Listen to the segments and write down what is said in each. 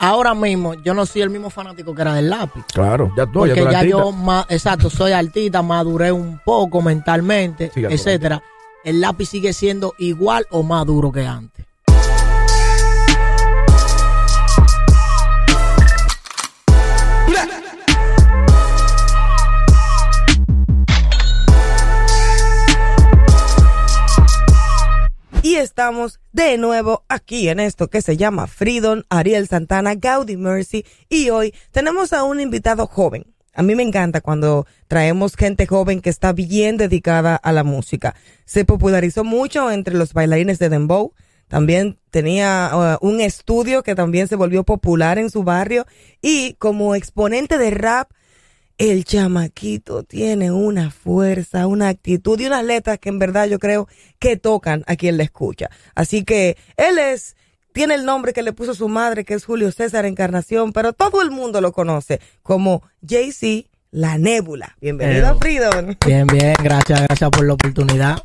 ahora mismo yo no soy el mismo fanático que era del lápiz. Claro, ya tú, Porque ya tú ya yo, ma- exacto, soy artista, maduré un poco mentalmente, Sí, etcétera. El lápiz sigue siendo igual o más duro que antes. Estamos de nuevo aquí en esto que se llama Freedom, Ariel Santana, Gaudi Mercy. Y hoy tenemos a un invitado joven. A mí me encanta cuando traemos gente joven que está bien dedicada a la música. Se popularizó mucho entre los bailarines de Dembow. También tenía uh, un estudio que también se volvió popular en su barrio. Y como exponente de rap, el chamaquito tiene una fuerza, una actitud y unas letras que en verdad yo creo que tocan a quien le escucha. Así que él es, tiene el nombre que le puso su madre, que es Julio César Encarnación, pero todo el mundo lo conoce como JC La Nébula. Bienvenido a. Freedom. Bien, bien, gracias, gracias por la oportunidad.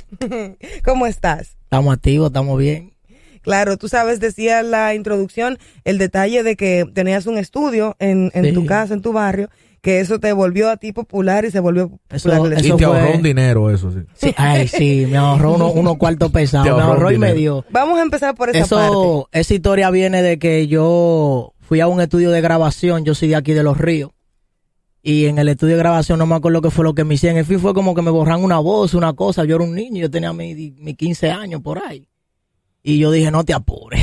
¿Cómo estás? Estamos activos, estamos bien. Claro, tú sabes, decía la introducción el detalle de que tenías un estudio en, en Sí. tu casa, en tu barrio, que eso te volvió a ti popular y se volvió Eso- popular. el eso Y te fue- ahorró un dinero, eso sí. Sí, ay, sí, me ahorró uno- unos cuartos pesados, me ahorró y me dio. Vamos a empezar por esa parte. Eso, esa historia viene de que yo fui a un estudio de grabación, yo soy de aquí de Los Ríos, y en el estudio de grabación no me acuerdo qué fue lo que me hicieron, en fin fue como que me borran una voz, una cosa, yo era un niño, yo tenía mis mi 15 años por ahí, y yo dije, no te apures.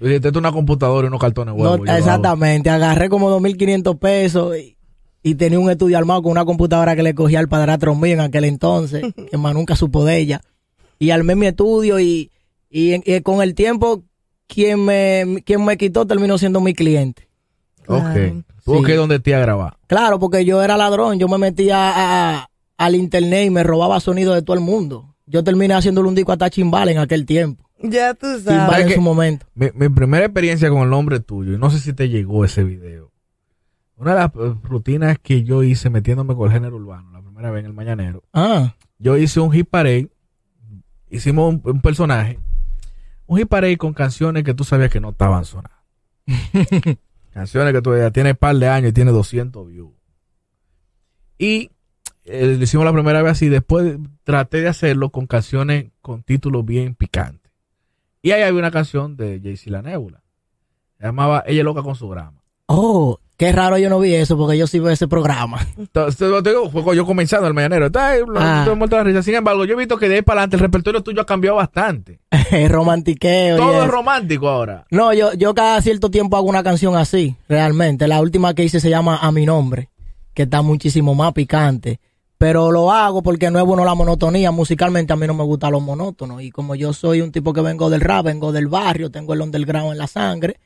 Dijiste, "Esto es una computadora y unos cartones huevos. yo lo hago". exactamente, agarré como 2.500 pesos y, y tenía un estudio armado con una computadora que le cogía al padrastro mío en aquel entonces, que más nunca supo de ella. Y armé mi estudio y, y, en- y con el tiempo quien me, quien me quitó terminó siendo mi cliente. Ok. Tuvo Sí. que ir donde te a grabar. Claro, porque yo era ladrón, yo me metía a- a- al internet y me robaba sonido de todo el mundo. Yo terminé haciéndole un disco a Tachimbal en aquel tiempo. Ya tú Chimbal sabes. en que- su momento. Mi, mi primera experiencia con el nombre tuyo, y no sé si te llegó ese video. Una de las eh, rutinas que yo hice metiéndome con el género urbano, la primera vez en el Mañanero, Ah, yo hice un hit parade, hicimos un, un personaje, un hit parade con canciones que tú sabías que no estaban sonadas. canciones que tú ya tienes par de años y tiene 200 views. Y eh, lo hicimos la primera vez así, después traté de hacerlo con canciones con títulos bien picantes. Y ahí había una canción de Jay-Z La Nebula. Se llamaba Ella loca con su grama. oh, qué raro yo no vi eso porque yo sí veo ese programa. Entonces, digo, yo comenzando el mañanero. Lo- Ah. risa. Sin embargo, yo he visto que de ahí para adelante el repertorio tuyo ha cambiado bastante. romantiqueo. Todo es romántico ahora. No, yo, yo cada cierto tiempo hago una canción así, realmente. La última que hice se llama A mi nombre, que está muchísimo más picante. Pero lo hago porque no es bueno la monotonía. Musicalmente a mí no me gusta lo monótono. Y como yo soy un tipo que vengo del rap, vengo del barrio, tengo el underground en la sangre,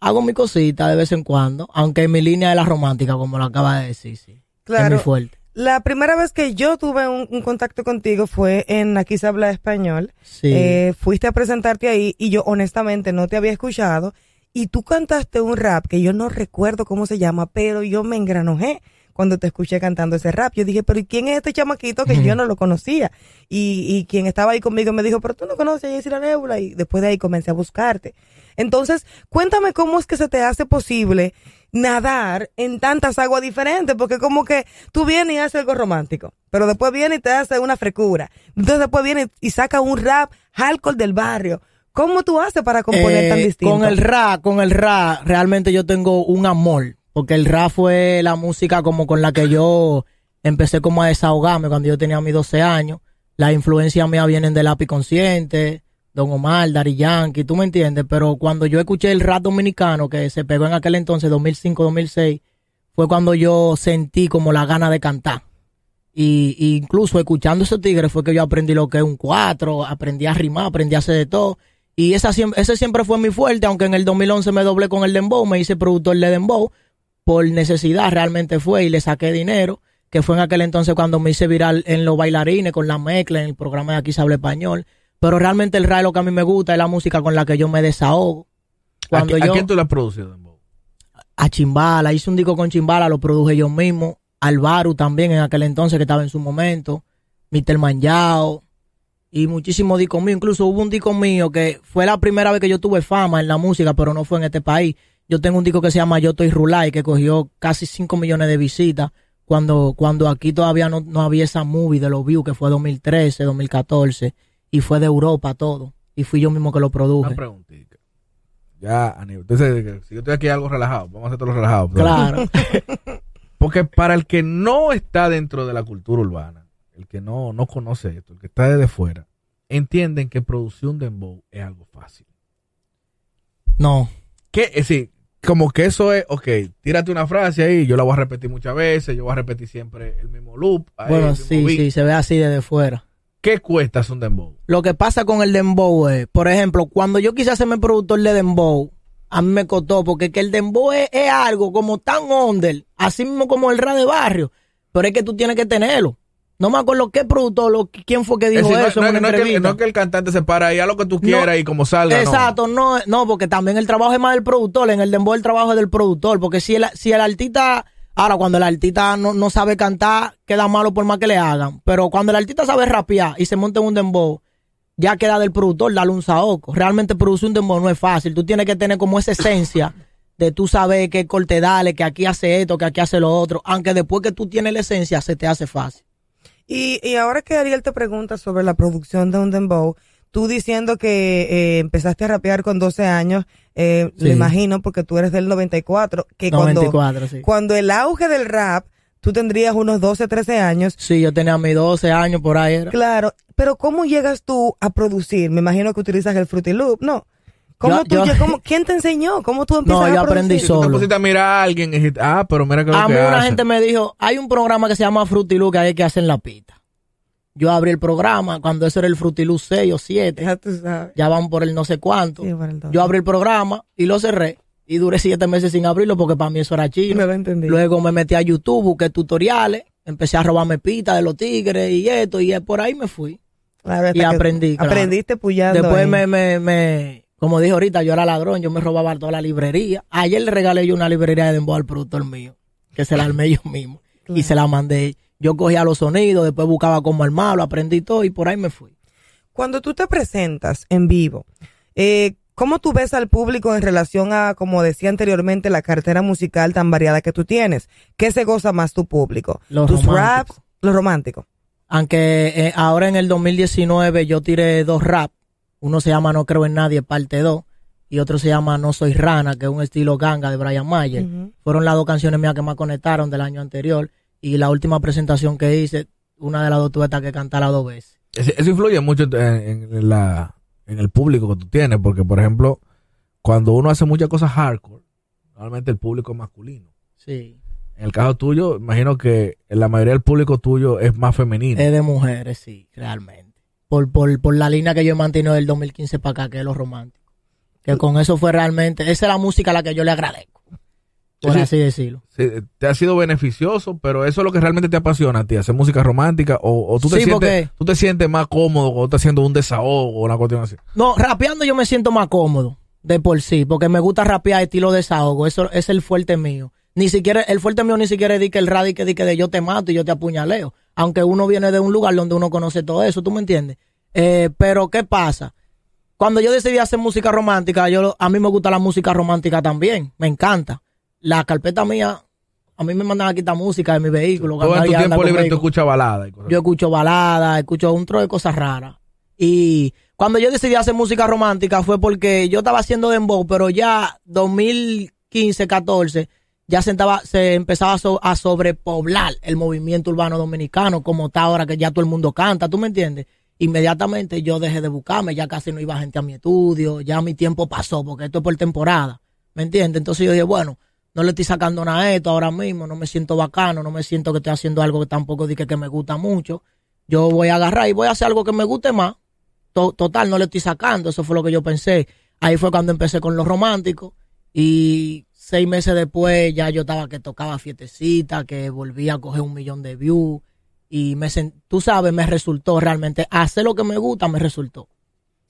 hago mi cosita de vez en cuando. Aunque mi línea es la romántica, como lo acaba de decir, sí. Es Claro. muy fuerte. La primera vez que yo tuve un, un contacto contigo fue en Aquí se habla español. Sí. Eh, fuiste a presentarte ahí y yo honestamente no te había escuchado. Y tú cantaste un rap que yo no recuerdo cómo se llama, pero yo me engranojé cuando te escuché cantando ese rap. Yo dije, pero ¿y quién es este chamaquito que yo no lo conocía? Y, y quien estaba ahí conmigo me dijo, pero tú no conoces a Jessy la Nebula. Y después de ahí comencé a buscarte. Entonces, cuéntame cómo es que se te hace posible nadar en tantas aguas diferentes, porque como que tú vienes y haces algo romántico, pero después viene y te hace una frecura. Entonces después viene y saca un rap hardcore del barrio. ¿Cómo tú haces para componer tan Eh, distinto? Con el rap, con el rap, realmente yo tengo un amor, porque el rap fue la música como con la que yo empecé como a desahogarme cuando yo tenía mis 12 años. Las influencias mías vienen del lápiz consciente, Don Omar, Dari Yankee, tú me entiendes, pero cuando yo escuché el rap dominicano que se pegó en aquel entonces, 2005-2006, fue cuando yo sentí como la gana de cantar. Y, y incluso escuchando esos tigres fue que yo aprendí lo que es un cuatro, aprendí a rimar, aprendí a hacer de todo. Y esa, ese siempre fue mi fuerte, aunque en el 2011 me doblé con el Dembow, me hice productor de Dembow, por necesidad realmente fue y le saqué dinero, que fue en aquel entonces cuando me hice viral en los bailarines, con la mezcla, en el programa de Aquí se habla español. Pero realmente el rap lo que a mí me gusta es la música con la que yo me desahogo. ¿A, Cuando a yo, quién tú le has producido, Dembow? a Chimbala, hice un disco con Chimbala, lo produje yo mismo. Alvaro también en aquel entonces que estaba en su momento. Mr. Manjao. Y muchísimos discos míos. Incluso hubo un disco mío que fue la primera vez que yo tuve fama en la música, pero no fue en este país. Yo tengo un disco que se llama Yo Estoy Rulay, que cogió casi 5 millones de visitas cuando, cuando aquí todavía no, no había esa movie de los views, que fue 2013, 2014, y fue de Europa todo. Y fui yo mismo que lo produje. Una preguntita. Ya, Aníbal. Entonces, si yo estoy aquí algo relajado, vamos a hacer todo lo relajado. Claro. Porque para el que no está dentro de la cultura urbana, el que no, no conoce esto, el que está desde fuera, entienden que producir un dembow es algo fácil. no. Que, es decir, como que eso es, ok, tírate una frase ahí, yo la voy a repetir muchas veces, yo voy a repetir siempre el mismo loop. ahí, el Bueno, mismo sí, beat. sí, se ve así desde fuera. ¿Qué cuesta un dembow? Lo que pasa con el dembow es, por ejemplo, cuando yo quise hacerme productor de dembow, a mí me costó porque que el dembow es, es algo como tan under, así mismo como el rap de barrio, pero es que tú tienes que tenerlo. No me acuerdo qué productor, lo, quién fue que Es dijo decir, eso no, en una no es que, no el cantante se para ahí a lo que tú quieras y como salga. Exacto, no. no, porque también el trabajo es más del productor. En el dembow el trabajo es del productor. Porque si el, si el artista, ahora cuando el artista no, no sabe cantar, queda malo por más que le hagan. Pero cuando el artista sabe rapear y se monta un dembow, ya queda del productor darle un saoco. Realmente producir un dembow no es fácil. Tú tienes que tener como esa esencia de tú saber qué corte dale, que aquí hace esto, que aquí hace lo otro. Aunque después que tú tienes la esencia, se te hace fácil. Y, y ahora que Ariel te pregunta sobre la producción de un dembow, tú diciendo que eh, empezaste a rapear con 12 años, eh, Sí. lo imagino porque tú eres del 94, que cuando, 94, sí. cuando el auge del rap, tú tendrías unos 12, 13 años. Sí, yo tenía mis 12 años por ahí. Era. Claro, pero ¿cómo llegas tú a producir? Me imagino que utilizas el Fruity Loop, ¿no? ¿Cómo Yo- tú yo- cómo- ¿Quién te enseñó? ¿Cómo tú empiezas No, yo a producir? aprendí Tú solo. te pusiste a mirar a alguien y dijiste, ah, pero mira que lo A que mí una hace. gente me dijo, hay un programa que se llama Frutilú que hay que hacer la pita. Yo abrí el programa cuando eso era el Frutilú 6 o 7. Ya tú sabes. Ya van por el no sé cuánto. Sí, por el dos. Yo abrí el programa y lo cerré. Y duré siete meses sin abrirlo porque para mí eso era chino. Me lo entendí. Luego me metí a YouTube, busqué tutoriales, empecé a robarme pita de los tigres y esto, y por ahí me fui. Claro, y aprendí, claro. Aprendiste puyando. Después me, me, me, como dije ahorita, yo era ladrón, yo me robaba toda la librería. Ayer le regalé yo una librería de dembow al productor mío, que se la armé yo mismo. Y se la mandé. Yo cogía los sonidos, después buscaba cómo armarlo, aprendí todo y por ahí me fui. Cuando tú te presentas en vivo, eh, ¿cómo tú ves al público en relación a, como decía anteriormente, la cartera musical tan variada que tú tienes? ¿Qué se goza más tu público? Lo ¿Tus romántico. raps? Lo romántico. Aunque eh, ahora en el 2019 yo tiré dos rap. Uno se llama No Creo en Nadie, parte 2. Y otro se llama No Soy Rana, que es un estilo ganga de Brian Mayer. Fueron las dos canciones mías que más conectaron del año anterior. Y la última presentación que hice, una de las dos tuve que cantarla dos veces. Eso, influye mucho en, en la, en el público que tú tienes, porque, por ejemplo, cuando uno hace muchas cosas hardcore, normalmente el público es masculino. Sí. En el caso tuyo, imagino que la mayoría del público tuyo es más femenino. Es de mujeres, sí, realmente. Por, por, por la línea que yo he mantenido del 2015 para acá, que es lo romántico. Que con eso fue realmente, esa es la música a la que yo le agradezco. Por Sí. así decirlo. Sí, te ha sido beneficioso, pero eso es lo que realmente te apasiona a ti, hacer música romántica, o, o tú, te Sí, sientes, porque- tú te sientes más cómodo o estás haciendo un desahogo o una cuestión así. No, rapeando yo me siento más cómodo de por sí, porque me gusta rapear estilo desahogo, eso es el fuerte mío. Ni siquiera, el fuerte mío ni siquiera es que el radio que, de que de yo te mato y yo te apuñaleo. Aunque uno viene de un lugar donde uno conoce todo eso, ¿tú me entiendes? Eh, pero, ¿qué pasa? Cuando yo decidí hacer música romántica, yo a mí me gusta la música romántica también, me encanta. La carpeta mía, a mí me mandan a quitar música de mi vehículo. Todo en tu tiempo libre tú escuchas balada y cosas Yo escucho baladas, escucho un tro de cosas raras. Y cuando yo decidí hacer música romántica fue porque yo estaba haciendo dembow, pero ya 2015, 14, ya se, estaba- se empezaba a, so- a sobrepoblar el movimiento urbano dominicano, como está ahora que ya todo el mundo canta, ¿tú me entiendes? Inmediatamente yo dejé de buscarme, ya casi no iba gente a mi estudio, ya mi tiempo pasó, porque esto es por temporada, ¿me entiendes? Entonces yo dije, bueno, no le estoy sacando nada a esto ahora mismo, no me siento bacano, no me siento que estoy haciendo algo que tampoco dije que me gusta mucho. Yo voy a agarrar y voy a hacer algo que me guste más. To- total, no le estoy sacando, eso fue lo que yo pensé. Ahí fue cuando empecé con los románticos y seis meses después ya yo estaba que tocaba fiestecita, que volví a coger un millón de views y me tú sabes, me resultó realmente hacer lo que me gusta, me resultó.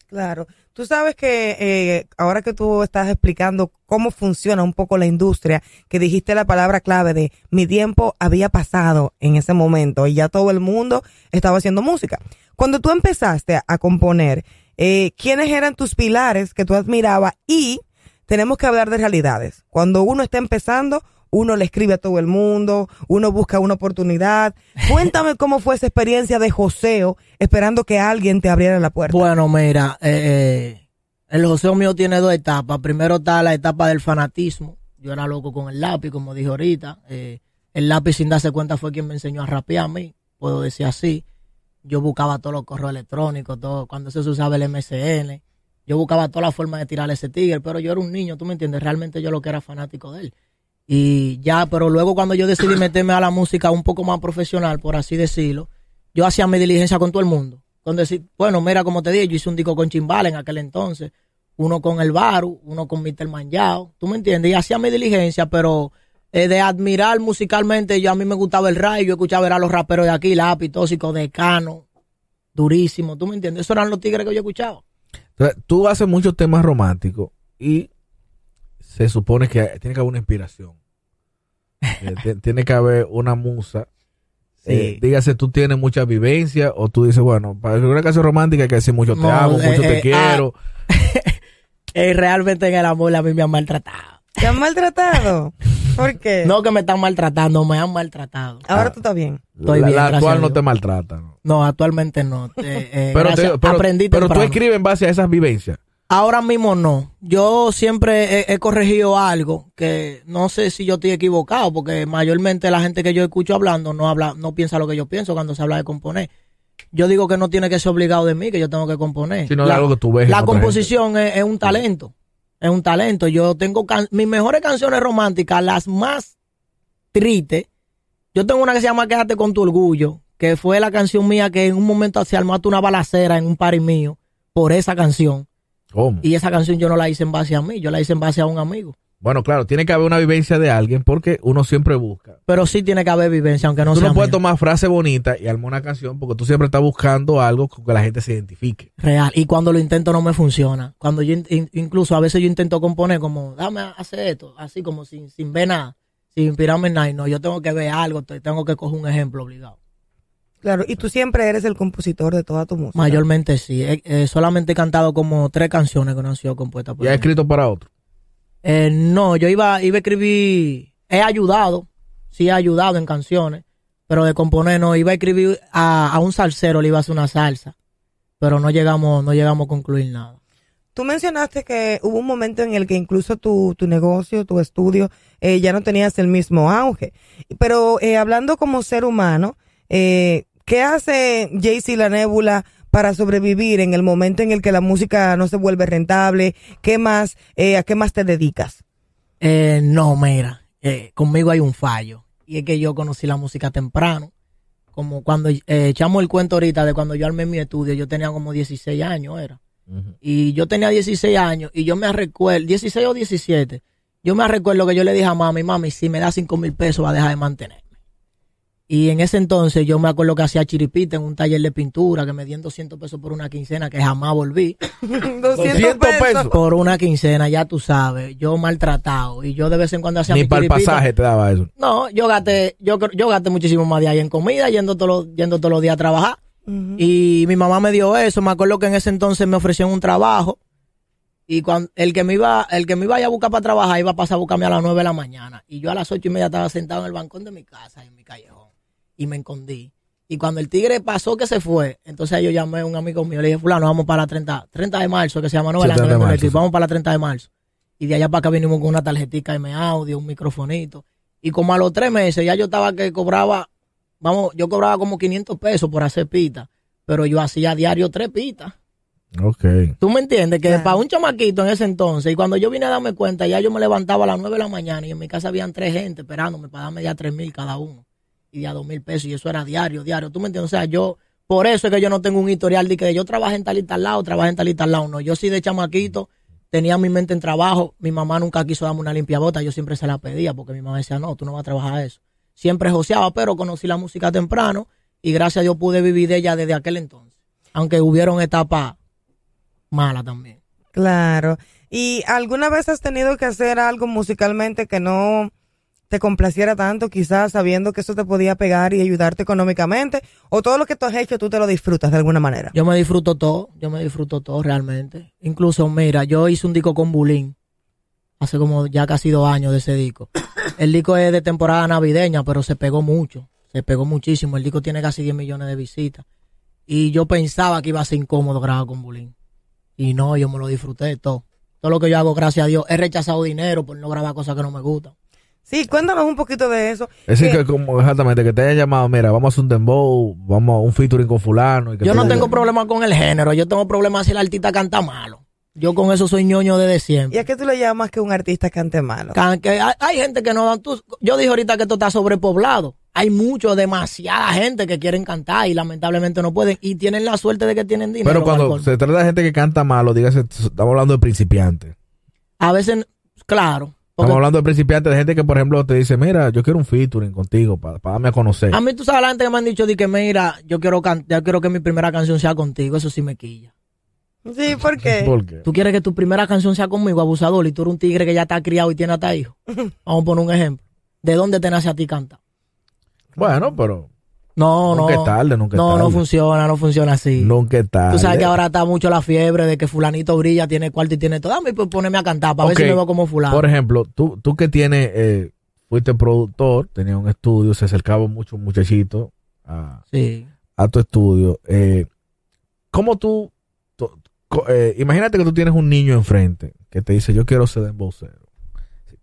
Claro. Tú sabes que eh, ahora que tú estás explicando cómo funciona un poco la industria, que dijiste la palabra clave de mi tiempo había pasado en ese momento y ya todo el mundo estaba haciendo música. Cuando tú empezaste a, componer, eh, ¿quiénes eran tus pilares que tú admirabas y tenemos que hablar de realidades. Cuando uno está empezando, uno le escribe a todo el mundo, uno busca una oportunidad. Cuéntame cómo fue esa experiencia de joseo esperando que alguien te abriera la puerta. Bueno, mira, eh, eh, el joseo mío tiene dos etapas. Primero está la etapa del fanatismo. Yo era loco con el lápiz, como dije ahorita. Eh, el lápiz sin darse cuenta fue quien me enseñó a rapear a mí, puedo decir así. Yo buscaba todos los correos electrónicos, todo, cuando se usaba el MSN. Yo buscaba toda la forma de tirar ese tigre, pero yo era un niño, tú me entiendes, realmente yo lo que era fanático de él. Y ya, pero luego cuando yo decidí meterme a la música un poco más profesional, por así decirlo, yo hacía mi diligencia con todo el mundo. Bueno, mira, como te dije, yo hice un disco con Chimbal en aquel entonces, uno con El Baru, uno con Mr. Manjao, tú me entiendes, y hacía mi diligencia, pero eh, de admirar musicalmente, yo a mí me gustaba el rap, yo escuchaba a los raperos de aquí, Lápiz, Tóxico, Decano, durísimo, tú me entiendes, esos eran los tigres que yo escuchaba. Tú haces muchos temas románticos y se supone que tiene que haber una inspiración. Eh, tiene que haber una musa. Eh, dígase, tú tienes mucha vivencia o tú dices, bueno, para una canción romántica hay que decir mucho te amo, mucho te quiero. Ah, realmente en el amor a mí me han maltratado. ¿Te han maltratado? ¿Por qué? No que me están maltratando, me han maltratado. Ahora tú estás bien. Estoy la, actual no te maltrata. No, actualmente no. Eh, pero, pero, tú escribes en base a esas vivencias. Ahora mismo no. Yo siempre he, corregido algo que no sé si yo estoy equivocado, porque mayormente la gente que yo escucho hablando no habla, no piensa lo que yo pienso cuando se habla de componer. Yo digo que no tiene que ser obligado de mí, que yo tengo que componer. Sino la, algo que tú ves. La composición es, un talento. Es un talento. Yo tengo mis mejores canciones románticas, las más tristes. Yo tengo una que se llama Quédate con tu orgullo, que fue la canción mía que en un momento se armó una balacera en un party mío por esa canción. Y esa canción yo no la hice en base a mí, yo la hice en base a un amigo. Bueno, claro, tiene que haber una vivencia de alguien porque uno siempre busca. Pero sí tiene que haber vivencia, aunque no tú sea. Tú no puedes tomar frase bonita y armar una canción porque tú siempre estás buscando algo con que la gente se identifique. Real. Y cuando lo intento no me funciona. Cuando yo, incluso a veces yo intento componer como, dame hacer esto, así como sin, sin ver nada, sin inspirarme en nada. No, yo tengo que ver algo, tengo que coger un ejemplo obligado. Claro, y tú siempre eres el compositor de toda tu música. Mayormente sí. solamente he cantado como tres canciones que no han sido compuestas por ¿Y has escrito para otro? Eh, no, yo iba, iba a escribir, he ayudado, sí he ayudado en canciones, pero de componer no, iba a escribir a, un salsero, le iba a hacer una salsa, pero no llegamos, no llegamos a concluir nada. Tú mencionaste que hubo un momento en el que incluso tu, tu negocio, tu estudio, eh, ya no tenías el mismo auge. Pero eh, hablando como ser humano, eh, ¿Qué hace Jaycee La Nébula para sobrevivir en el momento en el que la música no se vuelve rentable? ¿Qué más, eh, ¿A qué más te dedicas? Eh, no, mira, eh, conmigo hay un fallo. Y es que yo conocí la música temprano. Como cuando eh, echamos el cuento ahorita de cuando yo armé mi estudio, yo tenía como 16 años, era. Y yo tenía 16 años y yo me recuerdo, 16 o 17, yo me recuerdo que yo le dije a mami, mami, si me da 5 mil pesos va a dejar de mantener. Y en ese entonces yo me acuerdo que hacía chiripita en un taller de pintura que me dieron 200 pesos por una quincena que jamás volví. 200 pesos. Por una quincena, ya tú sabes. Yo maltratado. Y yo de vez en cuando hacía Ni para el pasaje te daba eso. No, yo gasté, yo, yo gasté muchísimo más de ahí en comida, yendo todos los, yendo todos los días a trabajar. Y mi mamá me dio eso. Me acuerdo que en ese entonces me ofrecieron un trabajo. Y cuando el que me iba, el que me iba a buscar para trabajar iba a pasar a buscarme a las 9 de la mañana. Y yo a las ocho y media estaba sentado en el balcón de mi casa, en mi callejón y me escondí. Y cuando el tigre pasó que se fue, entonces yo llamé a un amigo mío, le dije, fulano, vamos para la 30, 30 de marzo, que se llama Nueva vamos para la 30 de marzo. Y de allá para acá vinimos con una tarjetita M audio, un microfonito. Y como a los tres meses ya yo estaba que cobraba, vamos, yo cobraba como 500 pesos por hacer pita, pero yo hacía diario tres pitas. Ok. ¿Tú me entiendes? Que para un chamaquito en ese entonces, y cuando yo vine a darme cuenta, ya yo me levantaba a las 9 de la mañana y en mi casa habían tres gente esperándome para darme ya tres mil cada uno y a dos mil pesos y eso era diario, diario. ¿Tú me entiendes? O sea, yo, por eso es que yo no tengo un historial de que yo trabajé en tal y tal lado, trabajé en tal y tal lado. No, yo sí de chamaquito tenía mi mente en trabajo. Mi mamá nunca quiso darme una limpia bota, yo siempre se la pedía porque mi mamá decía, no, tú no vas a trabajar eso. Siempre joseaba, pero conocí la música temprano y gracias a Dios pude vivir de ella desde aquel entonces. Aunque hubieron etapas malas también. Claro. ¿Y alguna vez has tenido que hacer algo musicalmente que no te complaciera tanto, quizás sabiendo que eso te podía pegar y ayudarte económicamente, o todo lo que tú has hecho tú te lo disfrutas de alguna manera. Yo me disfruto todo, yo me disfruto todo realmente. Incluso, mira, yo hice un disco con Bulín. hace como ya casi dos años de ese disco. El disco es de temporada navideña, pero se pegó mucho, se pegó muchísimo. El disco tiene casi 10 millones de visitas. Y yo pensaba que iba a ser incómodo grabar con Bulín. Y no, yo me lo disfruté todo. Todo lo que yo hago, gracias a Dios, he rechazado dinero por no grabar cosas que no me gustan. Sí, cuéntanos un poquito de eso. Es decir, Que- que como exactamente, que te hayan llamado, mira, vamos a hacer un dembow, vamos a un featuring con fulano. Y que Yo no tengo problema con el género, yo tengo problema si el artista canta malo. Yo con eso soy ñoño desde ¿Y siempre. a qué tú le llamas que un artista cante malo? Can- que hay, hay gente que no dan tú- Yo dije ahorita que esto está sobrepoblado. Hay mucho, demasiada gente que quieren cantar y lamentablemente no pueden. Y tienen la suerte de que tienen dinero. Pero cuando se trata de gente que canta malo, dígase, estamos hablando de principiantes. A veces, claro. Porque Estamos hablando de principiantes, de gente que, por ejemplo, te dice, mira, yo quiero un featuring contigo para, darme a conocer. a mí tú sabes la gente que me han dicho de que mira, yo quiero can- yo quiero que mi primera canción sea contigo. Eso sí me quilla. Sí, ¿por qué? ¿Por qué? ¿Tú quieres que tu primera canción sea conmigo, abusador, y tú eres un tigre que ya está criado y tiene hasta hijos? Vamos a poner un ejemplo. ¿De dónde te nace a ti cantar? Bueno, pero No, nunca no. es tarde, nunca es No, tarde. no funciona, no funciona así. Nunca es tarde. Tú sabes que ahora está mucho la fiebre de que fulanito brilla, tiene cuarto y tiene todo. Dame pues ponerme a cantar para ver si me veo como fulano. Por ejemplo, tú, tú que tienes, eh, fuiste productor, tenías un estudio, se acercaba mucho un muchachito a, Sí. a tu estudio. Eh, ¿Cómo tú, eh, imagínate que tú tienes un niño enfrente que te dice, yo quiero ser dembocero.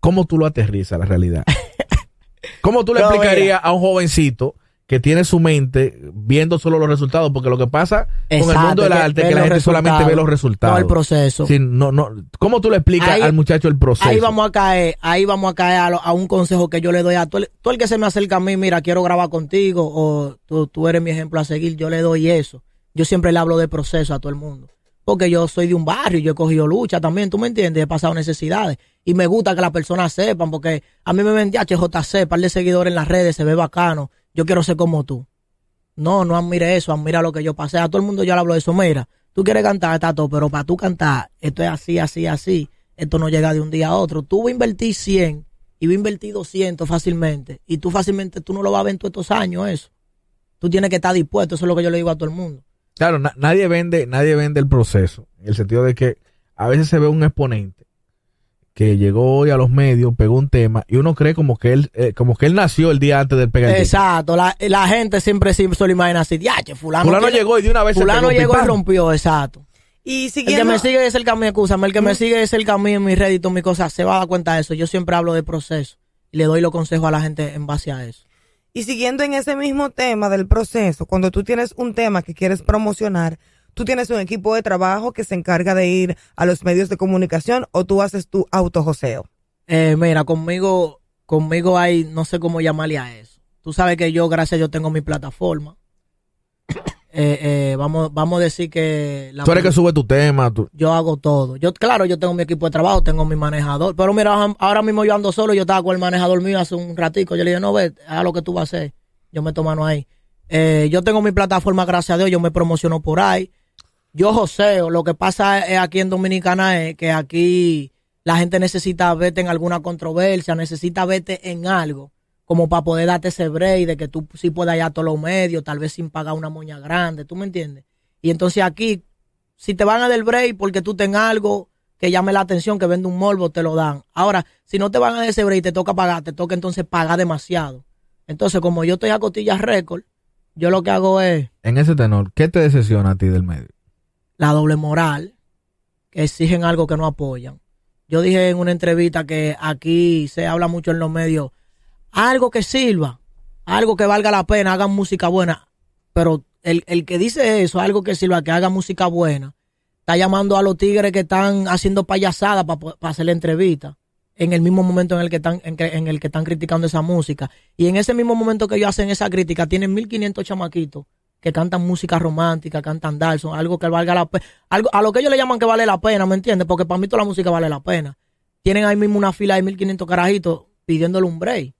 ¿Cómo tú lo aterrizas a la realidad? ¿Cómo tú le No, explicarías a un jovencito que tiene su mente viendo solo los resultados? Porque lo que pasa con el mundo del arte es que la gente solamente ve los resultados. No el proceso. Sí, no, no. ¿Cómo tú le explicas Ahí- al muchacho el proceso? Ahí vamos a caer, ahí vamos a caer a, lo- a un consejo que yo le doy a todo el, todo el que se me acerca a mí, mira, quiero grabar contigo o tú, tú eres mi ejemplo a seguir, yo le doy eso. Yo siempre le hablo de proceso a todo el mundo. Porque yo soy de un barrio, yo he cogido lucha también, tú me entiendes, he pasado necesidades. Y me gusta que las personas sepan, porque a mí me ven HJC, par de seguidores en las redes, se ve bacano. Yo quiero ser como tú. No, no admire eso, admira lo que yo pasé. A todo el mundo yo le hablo de eso. Mira, tú quieres cantar, está todo, pero para tú cantar, esto es así, así, así. Esto no llega de un día a otro. Tú vas a invertir 100 y vas a invertir 200 fácilmente. Y tú fácilmente, tú no lo vas a ver en todos estos años eso. Tú tienes que estar dispuesto, eso es lo que yo le digo a todo el mundo. Claro, na- nadie vende, nadie vende el proceso, en el sentido de que a veces se ve un exponente que llegó hoy a los medios, pegó un tema y uno cree como que él, eh, como que él nació el día antes de pegar. Exacto, la, la gente siempre sí se lo imagina así, ya, che, fulano, Fulano llegó y de una vez se fulano pegó, llegó y rompió, exacto. Y El que siguiendo, me sigue es el camino, escúchame, el que me sigue es el camino, mi rédito, mi cosa, se va a dar cuenta de eso. Yo siempre hablo de proceso y le doy los consejos a la gente en base a eso. y siguiendo en ese mismo tema del proceso, cuando tú tienes un tema que quieres promocionar, tú tienes un equipo de trabajo que se encarga de ir a los medios de comunicación o tú haces tu autojoseo. Eh, mira, conmigo, conmigo hay, no sé cómo llamarle a eso. Tú sabes que yo, gracias a Dios, tengo mi plataforma. Eh, eh, vamos, vamos a decir que la Tú eres que sube tu tema, tú- yo hago todo. Yo, claro, yo tengo mi equipo de trabajo, tengo mi manejador. Pero mira, ahora- mismo yo ando solo, yo estaba con el manejador mío hace un ratico. Yo le dije, no, ve, haz lo que tú vas a hacer. Yo meto mano ahí. Eh, yo tengo mi plataforma, gracias a Dios, yo me promociono por ahí. Yo joseo, lo que pasa es aquí en Dominicana es que aquí la gente necesita verte en alguna controversia, necesita verte en algo, como para poder darte ese break de que tú sí puedas ir a todos los medios, tal vez sin pagar una moña grande, ¿tú me entiendes? Y entonces aquí si te van a dar break porque tú tengas algo que llame la atención, que vende un morbo, te lo dan. Ahora, si no te van a dar ese break y te toca pagar, te toca entonces pagar demasiado. Entonces, como yo estoy a costillas récord, yo lo que hago es en ese tenor, ¿qué te decepciona a ti del medio? La doble moral, que exigen algo que no apoyan. Yo dije en una entrevista que aquí se habla mucho en los medios, algo que sirva, algo que valga la pena, hagan música buena, pero el, el que dice eso, algo que sirva, que haga música buena, está llamando a los tigres que están haciendo payasadas para hacer la entrevista en el mismo momento en el que están en, que- en el que están criticando esa música y en ese mismo momento que ellos hacen esa crítica tienen 1500 chamaquitos que cantan música romántica, cantan Dalson, algo que valga la pena, algo a lo que ellos le llaman que vale la pena, ¿me entiendes? Porque para mí toda la música vale la pena. Tienen ahí mismo una fila de 1500 carajitos pidiéndole un break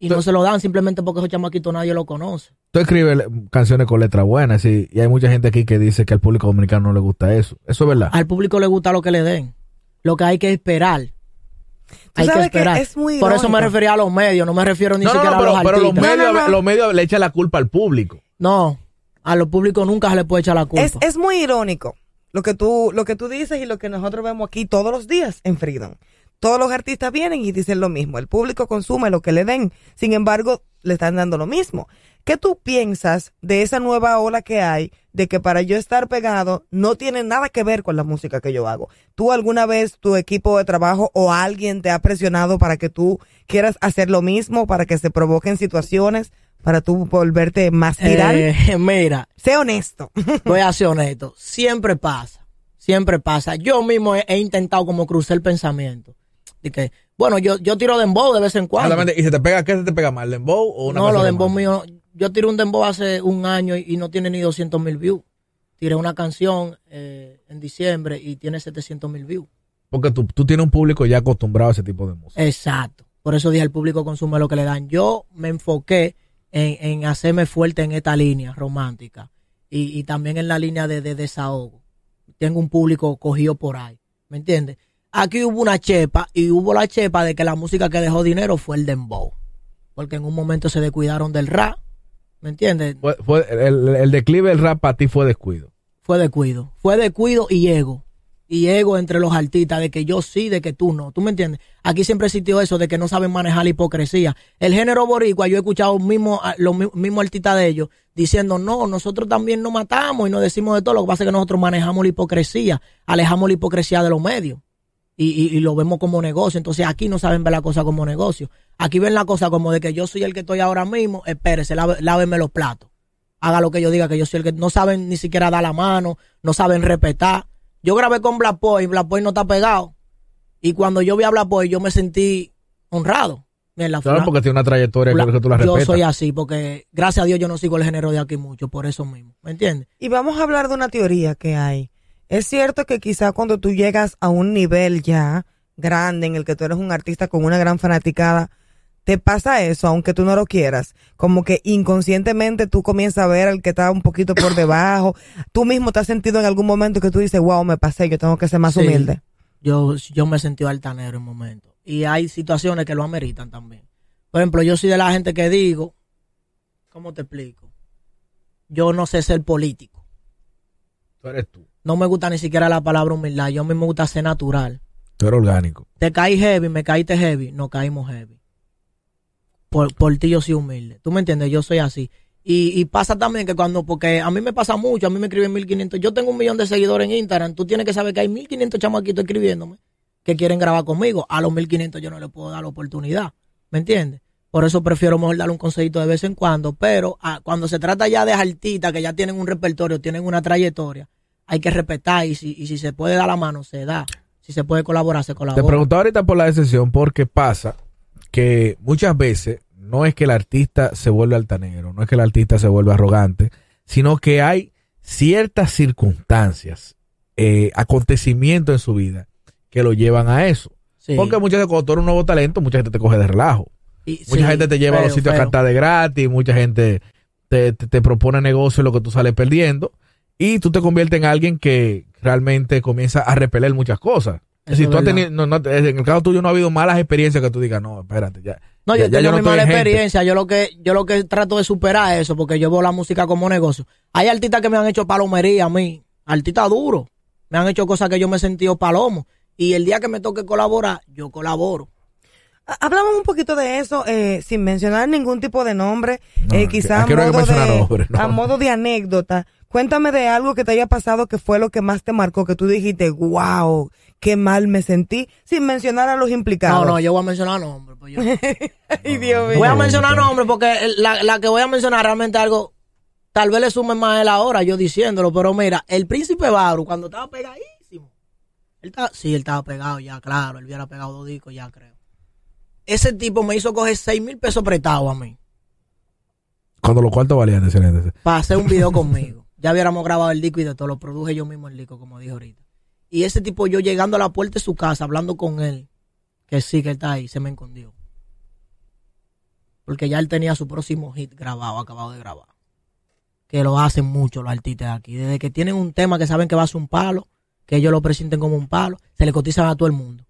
y no se lo dan simplemente porque esos chamaquitos nadie lo conoce. Tú escribes canciones con letras buenas y, y hay mucha gente aquí que dice que al público dominicano no le gusta eso. Eso es verdad. Al público le gusta lo que le den. Lo que hay que esperar. Hay que sabes que esperar. es muy Por eso me refería a los medios, no me refiero ni No, no, siquiera no, pero, a los pero los artistas. medios, No, no, no. los medios le echan la culpa al público. No, a los públicos nunca se le puede echar la culpa. Es, es muy irónico lo que tú lo que tú dices y lo que nosotros vemos aquí todos los días en Freedom. todos los artistas vienen y dicen lo mismo. El público consume lo que le den. Sin embargo, le están dando lo mismo. ¿Qué tú piensas de esa nueva ola que hay de que para yo estar pegado no tiene nada que ver con la música que yo hago? ¿Tú alguna vez tu equipo de trabajo o alguien te ha presionado para que tú quieras hacer lo mismo, para que se provoquen situaciones, para tú volverte más viral? Eh, mira, sé honesto. voy a ser honesto. Siempre pasa. Siempre pasa. Yo mismo he, he intentado como cruzar el pensamiento. De que, bueno, yo, yo tiro dembow de vez en cuando. Exactamente. ¿Y se te pega qué se te pega más, el dembow o una no, de dembow míos. Yo tiré un dembow hace un año y, y no tiene ni 200 mil views. Tiré una canción eh, en diciembre y tiene 700 mil views. Porque tú, tú tienes un público ya acostumbrado a ese tipo de música. Exacto. Por eso dije, el público consume lo que le dan. Yo me enfoqué en, en hacerme fuerte en esta línea romántica y, y también en la línea de, de desahogo. Tengo un público cogido por ahí. ¿Me entiendes? Aquí hubo una chepa y hubo la chepa de que la música que dejó dinero fue el dembow. Porque en un momento se descuidaron del rap. ¿Me entiendes? Fue, fue- el, el declive del rap para ti fue descuido. Fue descuido. Fue descuido y ego. Y ego entre los artistas de que yo sí, de que tú no. ¿Tú me entiendes? Aquí siempre existió eso de que no saben manejar la hipocresía. El género boricua, yo he escuchado mismo, los mi- mismos artistas de ellos diciendo, no, nosotros también nos matamos y nos decimos de todo. Lo que pasa es que nosotros manejamos la hipocresía, alejamos la hipocresía de los medios. Y, y- lo vemos como negocio. Entonces aquí no saben ver la cosa como negocio. Aquí ven la cosa como de que yo soy el que estoy ahora mismo, espérese, láveme los platos haga lo que yo diga, que yo soy el que no saben ni siquiera dar la mano, no saben respetar. Yo grabé con Black Boy, Black Boy no está pegado. Y cuando yo vi a Black Boy, yo me sentí honrado. Fulano- porque tiene una trayectoria Bla- que, tú la yo respetas. soy así, porque gracias a Dios yo no sigo el género de aquí mucho, por eso mismo. ¿Me entiendes? Y vamos a hablar de una teoría que hay. Es cierto que quizá cuando tú llegas a un nivel ya grande en el que tú eres un artista con una gran fanaticada, te pasa eso, aunque tú no lo quieras. Como que inconscientemente tú comienzas a ver al que está un poquito por debajo. Tú mismo te has sentido en algún momento que tú dices, wow, me pasé, yo tengo que ser más Sí. humilde. Yo, yo me sentí altanero en momentos. Y hay situaciones que lo ameritan también. Por ejemplo, yo soy de la gente que digo, ¿cómo te explico? Yo no sé ser político. Tú eres tú. No me gusta ni siquiera la palabra humildad. Yo a mí me gusta ser natural. Tú eres orgánico. Te caí heavy, me caíste heavy, no caímos heavy. Por, por ti yo soy humilde. ¿Tú me entiendes? Yo soy así. Y, y pasa también que cuando, porque a mí me pasa mucho, a mí me escriben 1500. Yo tengo un millón de seguidores en Instagram. Tú tienes que saber que hay 1500 chamaquitos escribiéndome que quieren grabar conmigo. A los 1500 yo no les puedo dar la oportunidad. ¿Me entiendes? Por eso prefiero mejor darle un consejito de vez en cuando. Pero ah, cuando se trata ya de artistas que ya tienen un repertorio, tienen una trayectoria, hay que respetar. Y si, y si se puede dar la mano, se da. Si se puede colaborar, se Te colabora. preguntaba ahorita por la decisión porque pasa que muchas veces no es que el artista se vuelve altanero, no es que el artista se vuelve arrogante, sino que hay ciertas circunstancias, eh, acontecimientos en su vida que lo llevan a eso. Sí. Porque muchas veces cuando tú eres un nuevo talento, mucha gente te coge de relajo. Y- Mucha sí, gente te lleva a los feo, sitios a cantar de gratis, mucha gente te, te, te propone negocio en lo que tú sales perdiendo y tú te conviertes en alguien que realmente comienza a repeler muchas cosas. Eso si tú has tenido, no, no, en el caso tuyo no ha habido malas experiencias que tú digas, no, espérate, ya. No, ya- yo ya tengo mi mala en gente". experiencia. Yo lo que yo lo que trato de superar es eso, porque yo veo la música como negocio. Hay artistas que me han hecho palomería a mí, artistas duros. Me han hecho cosas que yo me he sentido palomo. Y el día que me toque colaborar, yo colaboro. Ha- Hablamos un poquito de eso, eh, sin mencionar ningún tipo de nombre, No, eh, quizá modo, de, no. a modo de anécdota. Cuéntame de algo que te haya pasado que fue lo que más te marcó, que tú dijiste, wow, qué mal me sentí, sin mencionar a los implicados. No, no, yo voy a mencionar nombres. Pues yo- Ay, Dios mío. voy a mencionar nombres porque la, la que voy a mencionar realmente algo, tal vez le sume más él ahora, yo diciéndolo, pero mira, el príncipe Baru, cuando estaba pegadísimo, él estaba, sí, él estaba pegado ya, claro, él hubiera pegado dos discos ya, creo. Ese tipo me hizo coger seis mil pesos prestados a mí Cuando los cuartos valían, entonces. para hacer un video conmigo. Ya hubiéramos grabado el disco y de todo, lo produje yo mismo el disco, como dije ahorita. Y ese tipo, yo llegando a la puerta de su casa, hablando con él, que sí, que él está ahí, se me escondió. Porque ya él tenía su próximo hit grabado, acabado de grabar. Que lo hacen mucho los artistas aquí. Desde que tienen un tema que saben que va a ser un palo, que ellos lo presenten como un palo, se le cotizan a todo el mundo.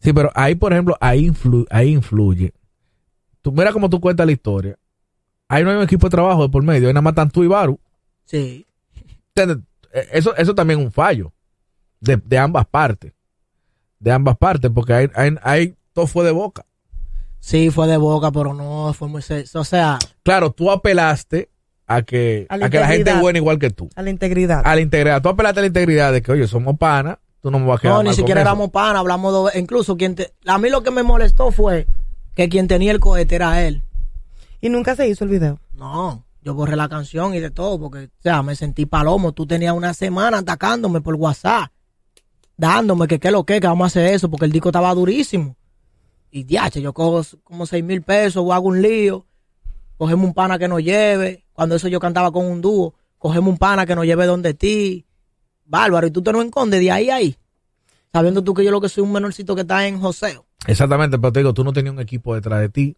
Sí, pero ahí, por ejemplo, ahí, influ- ahí influye. Tú mira cómo tú cuentas la historia. Ahí no hay un equipo de trabajo de por medio, ahí nada más están tú y Baru. De ambas partes, porque hay, hay, hay- todo fue de boca. Sí, fue de boca, pero no fue muy... se- O sea, Claro, tú apelaste a que, A la a que la gente es buena igual que tú. A la integridad. A la integridad. Tú apelaste a la integridad de que, oye, somos panas, tú no me vas a quedar no, ni mal siquiera eso. éramos pana, hablamos dos Incluso quien te... A mí lo que me molestó fue que quien tenía el cohete era él. Y nunca se hizo el video. No, yo borré la canción y de todo, porque, o sea, me sentí palomo. Tú tenías una semana atacándome por WhatsApp, dándome que qué lo que, que vamos a hacer eso, porque el disco estaba durísimo. Y diache, yo cojo como seis mil pesos, o hago un lío, cogemos un pana que nos lleve. Cuando eso yo cantaba con un dúo, cogemos un pana que nos lleve donde ti. Bárbaro, y tú te no escondes de ahí a ahí. Sabiendo tú que yo lo que soy un menorcito que está en joseo. Exactamente, pero te digo, tú no tenías un equipo detrás de ti.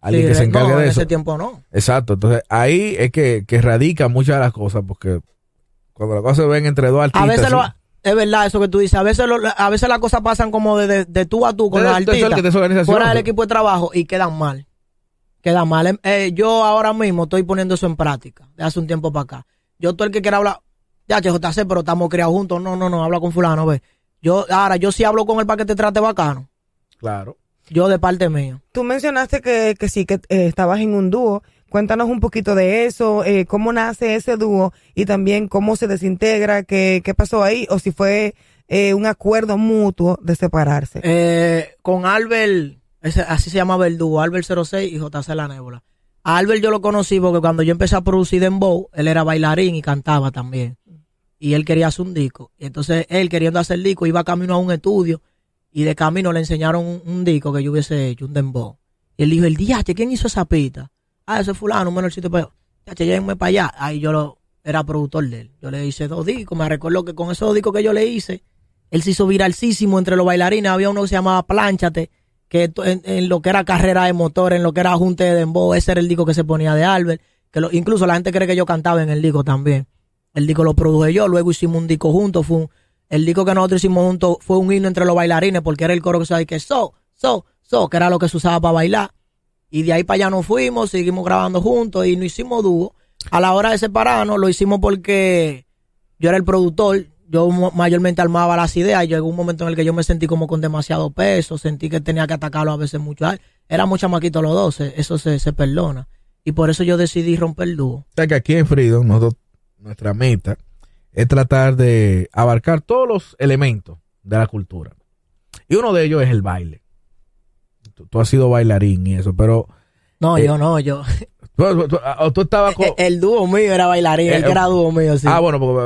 Alguien Sí, que se encargue no, de en eso. ese tiempo no. Exacto, entonces ahí es que, que radica muchas de las cosas, porque cuando las cosas se ven entre dos artistas. A veces lo, sí, es verdad eso que tú dices. A veces, lo- a veces las cosas pasan como de, de- de tú a tú con los artistas. que te organización. Fuera del equipo de trabajo y quedan mal. Quedan mal. Em, eh, yo ahora mismo estoy poniendo eso en práctica. De hace un tiempo para acá. Yo, todo el que quiera hablar, ya, JC, pero estamos criados juntos. No, no, no, habla con Fulano, ve. Yo, ahora, yo sí hablo con él para que te trate bacano. Claro. Yo de parte mía. Tú mencionaste que, que sí, que eh, estabas en un dúo. Cuéntanos un poquito de eso, eh, cómo nace ese dúo y también cómo se desintegra, qué, qué pasó ahí, o si fue eh, un acuerdo mutuo de separarse. Eh, con Albert, ese- así se llamaba el dúo, Albert 06 y JC La Nébula. A Albert yo lo conocí porque cuando yo empecé a producir Dembow, él era bailarín y cantaba también. Y él quería hacer un disco. Y entonces él queriendo hacer el disco iba camino a un estudio y de camino le enseñaron un, disco que yo hubiese hecho, un Dembow. Y él dijo, el diache, ¿quién hizo esa pita? Ah, ese es fulano, un menorcito pero Diache, llévenme para allá. Ahí yo lo, era productor de él. Yo le hice dos discos. Me recuerdo que con esos discos que yo le hice, él se hizo viralísimo entre los bailarines. Había uno que se llamaba Plánchate, que en, lo que era carrera de motor, en lo que era junte de dembow, ese era el disco que se ponía de Albert. Que incluso la gente cree que yo cantaba en el disco también. El disco lo produje yo, luego hicimos un disco juntos. Fue un- el disco que nosotros hicimos juntos fue un himno entre los bailarines, porque era el coro que se que so, so, so, que era lo que se usaba para bailar. Y de ahí para allá nos fuimos, seguimos grabando juntos y no hicimos dúo. A la hora de separarnos, lo hicimos porque yo era el productor, yo mayormente armaba las ideas y llegó un momento en el que yo me sentí como con demasiado peso, sentí que tenía que atacarlo a veces mucho. Éramos chamaquitos los dos, se- eso se, se perdona. Y por eso yo decidí romper el dúo. O sea que aquí en Freedom, nosotros, nuestra meta es tratar de abarcar todos los elementos de la cultura. Y uno de ellos es el baile. Tú, tú has sido bailarín y eso, pero No, Eh, yo no, yo. tú, tú- tú- tú estabas con... El, el dúo mío era bailarín, el Eh, que era dúo mío, sí. Ah, bueno, porque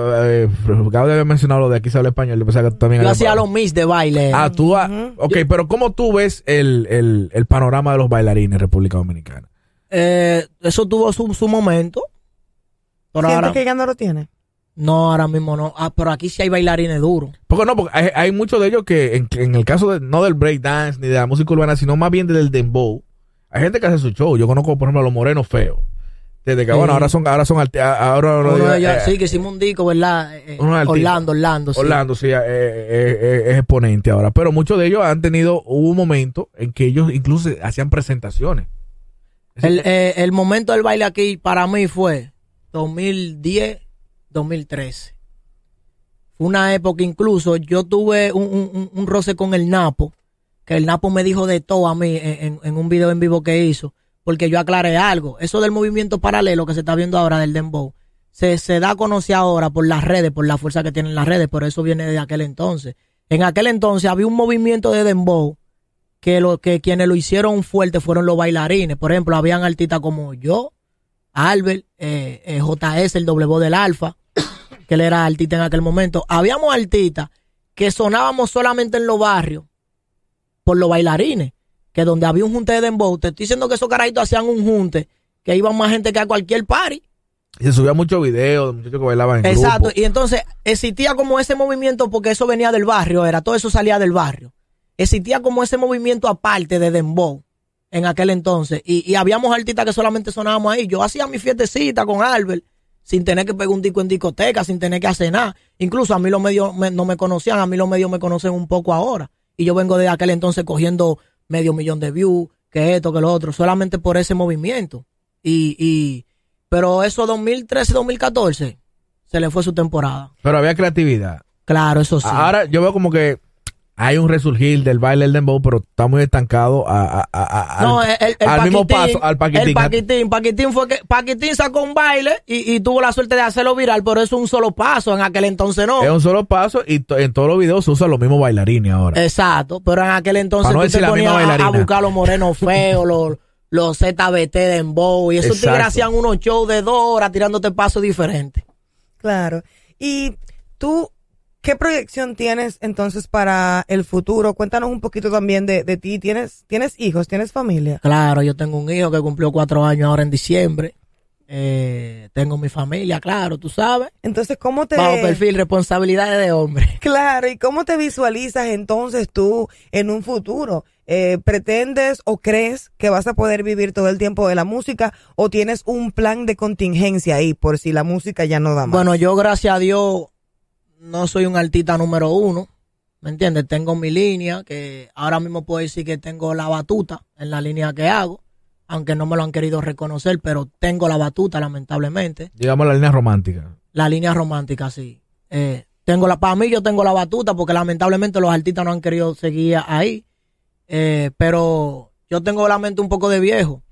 eh, acabo de haber mencionado lo de aquí se habla español. Yo pensaba que tú también yo hacía los mix de baile. Ah, tú... ah, ok, pero ¿cómo tú ves el, el, el panorama de los bailarines en República Dominicana? Eh, eso tuvo su, su momento. Pero ¿Sientes ahora, que ya no lo tiene? No, ahora mismo no. Ah, pero aquí sí hay bailarines duros. Porque no, porque hay, hay muchos de ellos que en, en el caso de, no del breakdance ni de la música urbana, sino más bien del dembow, hay gente que hace su show. Yo conozco, por ejemplo, a los morenos feos. Desde que, Sí. bueno, ahora son, ahora son, ahora, ahora- Uno de ellos, eh, sí, que hicimos un disco, ¿verdad? Eh. Orlando, Orlando, sí. Orlando, sí, eh, eh, es exponente ahora. Pero muchos de ellos han tenido, hubo un momento en que ellos incluso hacían presentaciones. El, el momento del baile aquí para mí fue 2010, 2013. Fue una época incluso, yo tuve un, un- un- roce con el Napo, que el Napo me dijo de todo a mí en, un video en vivo que hizo, porque yo aclaré algo. Eso del movimiento paralelo que se está viendo ahora del Dembow, se, se da a conocer ahora por las redes, por la fuerza que tienen las redes, pero eso viene de aquel entonces. En aquel entonces había un movimiento de Dembow que, lo, que quienes lo hicieron fuerte fueron los bailarines. Por ejemplo, habían artistas como yo, Albert, eh, eh, JS, el voz del Alfa, que él era artista en aquel momento. Habíamos artistas que sonábamos solamente en los barrios por los bailarines, que donde había un junte de dembow, te estoy diciendo que esos carajitos hacían un junte, que iban más gente que a cualquier party. Y se subía muchos videos de muchachos que bailaban en Exacto, grupo. y entonces existía como ese movimiento porque eso venía del barrio, era todo eso salía del barrio. Existía como ese movimiento aparte de Dembow en aquel entonces y, y habíamos artistas que solamente sonábamos ahí. Yo hacía mi fiestecita con Albert sin tener que pegar un disco en discoteca, sin tener que hacer nada. Incluso a mí los medios me- no me conocían, a mí los medios me conocen un poco ahora. Y yo vengo de aquel entonces cogiendo medio millón de views, que esto, que lo otro, solamente por ese movimiento. Y, y pero eso 2013-2014 se le fue su temporada. Pero había creatividad. Claro, eso sí. Ahora yo veo como que hay un resurgir del baile del dembow, pero está muy estancado a, a- a- a- No, al, el, el al mismo Paquitín, paso, al paquitín. El paquitín, paquitín fue que Paquitín sacó un baile y, y tuvo la suerte de hacerlo viral, pero eso es un solo paso. En aquel entonces no. Es un solo paso y to- en todos los videos se usan los mismos bailarines ahora. Exacto, pero en aquel entonces no tú decir te la ponías misma a, buscar los morenos feos, los, los ZBT de Embow, y esos tigres hacían unos shows de dos horas tirándote pasos diferentes. Claro. Y tú, ¿qué proyección tienes entonces para el futuro? Cuéntanos un poquito también de, de ti. ¿Tienes, ¿Tienes hijos? ¿Tienes familia? Claro, yo tengo un hijo que cumplió cuatro años ahora en diciembre. Eh, tengo mi familia, claro, tú sabes. Entonces, ¿cómo te... Bajo perfil, responsabilidades de hombre. Claro, ¿y cómo te visualizas entonces tú en un futuro? Eh, ¿Pretendes o crees que vas a poder vivir todo el tiempo de la música o tienes un plan de contingencia ahí por si la música ya no da más? Bueno, yo gracias a Dios no soy un artista número uno, ¿me entiendes? Tengo mi línea, que ahora mismo puedo decir que tengo la batuta en la línea que hago, aunque no me lo han querido reconocer, pero tengo la batuta lamentablemente. Digamos la línea romántica. La línea romántica, sí. Eh, tengo la, para mí yo tengo la batuta porque lamentablemente los artistas no han querido seguir ahí. Eh, pero yo tengo la mente un poco de viejo.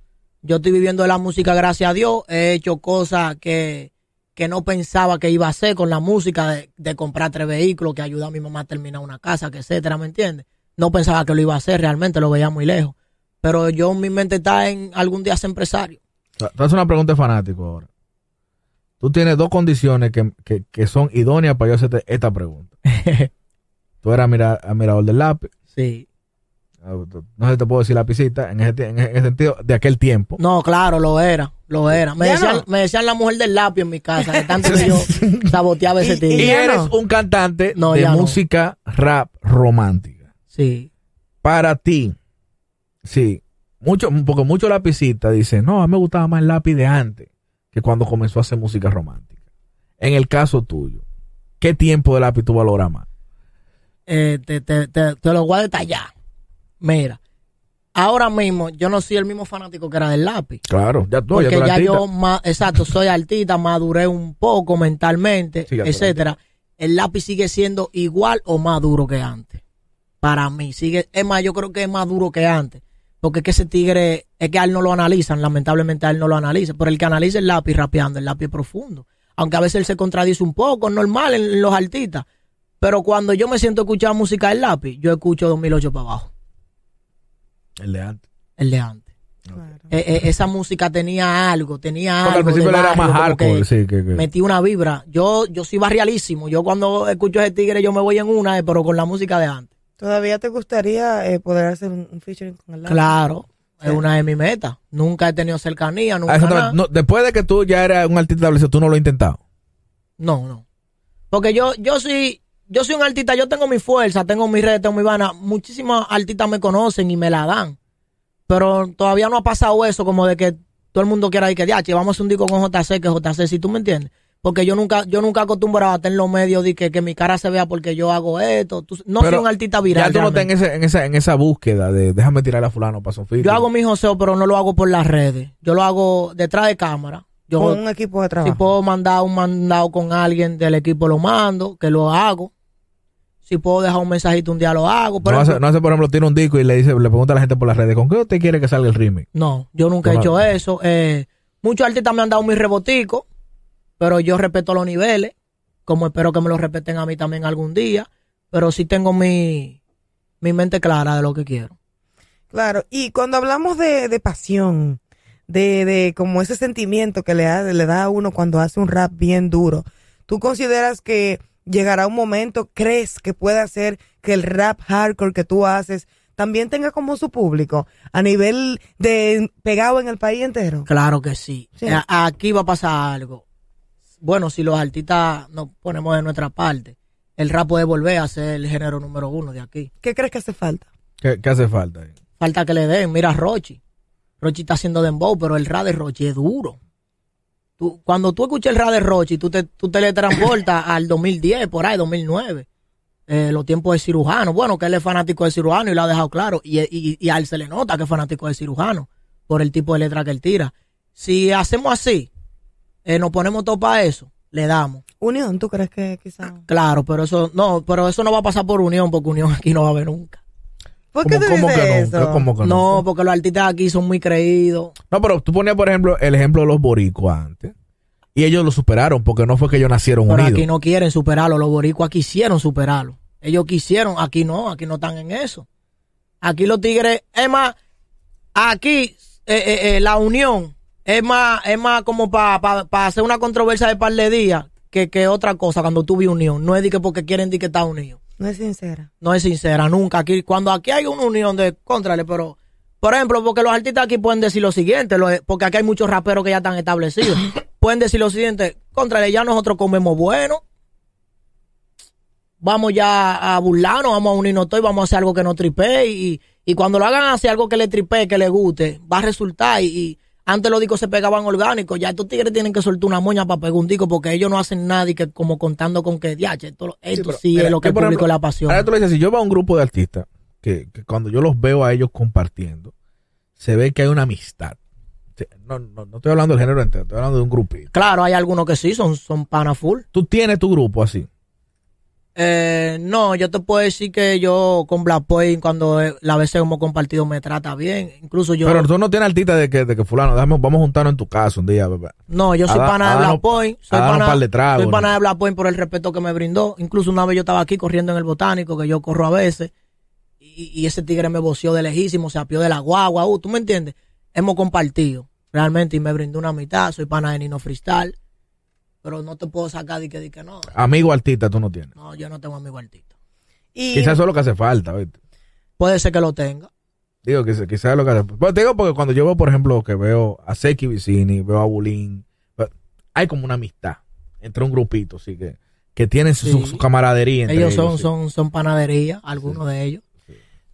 Yo estoy viviendo de la música, gracias a Dios. He hecho cosas que, que no pensaba que iba a hacer con la música, de, de comprar tres vehículos, que ayuda a mi mamá a terminar una casa, que etcétera, ¿me entiendes? No pensaba que lo iba a hacer realmente, lo veía muy lejos. Pero yo, mi mente está en algún día ser empresario. Te hacer una pregunta de fanático ahora. Tú tienes dos condiciones que, que, que son idóneas para yo hacerte esta pregunta. Tú eras mira, admirador del lápiz. Sí. No sé si te puedo decir lapicita en ese, en ese sentido de aquel tiempo. No, claro, lo era, lo era. Me decían, no. me decían la mujer del lápiz en mi casa, de tanto que yo saboteaba ese Y- Y eres no. un cantante No, de música rap romántica. Sí. Para ti, sí, mucho, porque muchos lapicistas dicen, no, a mí me gustaba más el lápiz de antes que cuando comenzó a hacer música romántica. En el caso tuyo, ¿qué tiempo de lápiz tú valoras más? Eh, te, te, te, te lo voy a detallar. Mira, ahora mismo yo no soy el mismo fanático que era del lápiz. Claro, ya tú, ya Porque tú eres ya yo, ma- exacto, soy artista, maduré un poco mentalmente, Sí, ya tú etcétera. El lápiz sigue siendo igual o más duro que antes. Para mí, sigue, es más, yo creo que es más duro que antes. Porque es que ese tigre, es que a él no lo analizan, lamentablemente a él no lo analizan. Pero el que analiza el lápiz rapeando, el lápiz profundo. Aunque a veces él se contradice un poco, normal en, en los artistas. Pero cuando yo me siento a escuchar música del lápiz, yo escucho 2008 para abajo, El de antes. el de antes. Claro. Eh, eh, esa música tenía algo, tenía Porque al algo. de principio era más hardcore, sí, que, que- Metí una vibra. Yo, yo soy barrialísimo. Yo cuando escucho ese tigre, yo me voy en una, eh, pero con la música de antes. ¿Todavía te gustaría eh, poder hacer un, un featuring con el? Claro, Sí. es una de mis metas. Nunca he tenido cercanía, Ah, nunca nada. No, después de que tú ya eras un artista establecido, tú no lo has intentado. No, no. Porque yo, yo soy, yo soy un artista, yo tengo mi fuerza, tengo mi red, tengo mi vana. Muchísimos artistas me conocen y me la dan. Pero todavía no ha pasado eso como de que todo el mundo quiera ir que ya, che, vamos a hacer un disco con JC, que JC, si tú me entiendes. Porque yo nunca, yo nunca acostumbro a estar en los medios de que, que mi cara se vea porque yo hago esto. Tú- no Pero soy un artista viral. ya tú no estás en, ese, en, esa, en esa búsqueda de déjame tirar a fulano para featuring. Yo hago mi joseo, pero no lo hago por las redes. Yo lo hago detrás de cámara. Yo, Con un equipo de si trabajo. puedo mandar un mandado con alguien del equipo, lo mando, que lo hago. Si puedo dejar un mensajito un día, lo hago. Pero no, hace, no hace, por ejemplo, tiene un disco y le dice, le pregunta a la gente por las redes, ¿con qué usted quiere que salga el remix? No, yo nunca he hecho no- eso. Eh, muchos artistas me han dado mis reboticos, pero yo respeto los niveles, como espero que me los respeten a mí también algún día. Pero sí tengo mi, mi mente clara de lo que quiero. Claro, y cuando hablamos de, de pasión, de, de como ese sentimiento que le da, le da a uno cuando hace un rap bien duro, ¿tú consideras que llegará un momento, crees que puede hacer que el rap hardcore que tú haces también tenga como su público a nivel de pegado en el país entero? Claro que sí. Sí. Aquí va a pasar algo. Bueno, si los artistas nos ponemos de nuestra parte, el rap puede volver a ser el género número uno de aquí. ¿Qué crees que hace falta? ¿Qué, qué hace falta? Falta que le den. Mira a Rochi. Rochi está haciendo dembow, pero el rap de Rochi es duro. Tú, cuando tú escuchas el rap de Rochi, tú te, tú te le transportas al 2010, por ahí, 2009. Eh, los tiempos de cirujano. Bueno, que él es fanático de cirujano y lo ha dejado claro. Y, y, y a él se le nota que es fanático de cirujano por el tipo de letra que él tira. Si hacemos así, eh, nos ponemos todo para eso, le damos. Unión, ¿tú crees que quizá? Claro, pero eso no, pero eso no va a pasar por unión, porque unión aquí no va a haber nunca. ¿Por qué ¿Cómo- tú cómo dices que eso? no? ¿Cómo que No, no? porque los artistas aquí son muy creídos. No, pero tú ponías, por ejemplo, el ejemplo de los boricuas antes. Y ellos lo superaron porque no fue que ellos nacieron Pero unidos. aquí no quieren superarlo. Los boricuas quisieron superarlo. Ellos quisieron, aquí no, aquí no están en eso. Aquí los tigres, es más, aquí eh, eh, eh, la unión es más, es más como para hacer una controversia de par de días que, que otra cosa cuando tuve unión. No es de que porque quieren de que está unido. No es sincera. No es sincera, nunca. Aquí, cuando aquí hay una unión de contrale, pero, por ejemplo, porque los artistas aquí pueden decir lo siguiente, lo- porque aquí hay muchos raperos que ya están establecidos. pueden decir lo siguiente, contrale, ya nosotros comemos bueno. Vamos ya a burlarnos, vamos a unirnos todos y vamos a hacer algo que nos tripee. Y, y cuando lo hagan hacer algo que le tripee, que le guste, va a resultar. Y, y antes los discos se pegaban orgánicos, ya estos tigres tienen que soltar una moña para pegar un disco porque ellos no hacen nada y que como contando con que, diache, esto, esto sí mira, es lo que el público ejemplo, le apasiona. Ahora tú le dices, si yo veo a un grupo de artistas que, que cuando yo los veo a ellos compartiendo, se ve que hay una amistad. No, no, no estoy hablando del género entero, estoy hablando de un grupito. Claro, hay algunos que sí, son, son pana full. Tú tienes tu grupo así. Eh, no, yo te puedo decir que yo con Black Point, cuando eh, la veces hemos compartido, me trata bien. Incluso yo. Pero tú no tienes artistas de que, de que fulano, déjame, vamos a juntarnos en tu casa un día. no, yo soy a pana de Black Point. Soy pana, par de tragos, soy pana ¿no? de Black Point por el respeto que me brindó. Incluso una vez yo estaba aquí corriendo en el botánico, que yo corro a veces. Y, y ese tigre me voció de lejísimo, se apió de la guagua. Uh, ¿Tú me entiendes? Hemos compartido realmente y me brindó una mitad. Soy pana de Nino Freestyle. Pero no te puedo sacar de que, de que no. Amigo artista tú no tienes. No, yo no tengo amigo artista. Y Quizás eso es lo que hace falta, ¿viste? Puede ser que lo tenga. Digo que quizás es lo que hace Pues te digo porque cuando yo veo, por ejemplo, que veo a Seki Vicini, veo a Bulín, hay como una amistad entre un grupito, así que, que tienen su, Sí. su camaradería. Entre Ellos son, sí. son, son panadería, algunos de ellos.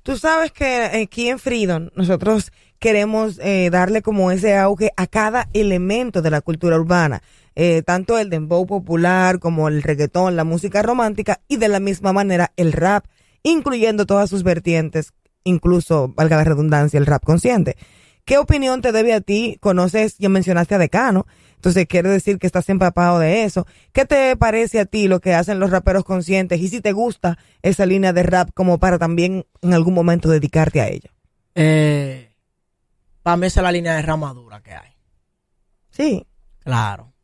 Tú sabes que aquí en Freedom nosotros queremos eh, darle como ese auge a cada elemento de la cultura urbana, eh, tanto el dembow popular como el reggaetón, la música romántica y de la misma manera el rap, incluyendo todas sus vertientes, incluso, valga la redundancia, el rap consciente. ¿Qué opinión te debe a ti? Conoces, ya mencionaste a Decano, entonces quiere decir que estás empapado de eso. ¿Qué te parece a ti lo que hacen los raperos conscientes y si te gusta esa línea de rap como para también en algún momento dedicarte a ella? Eh, para mí esa es la línea de ramadura que hay. Sí. Claro.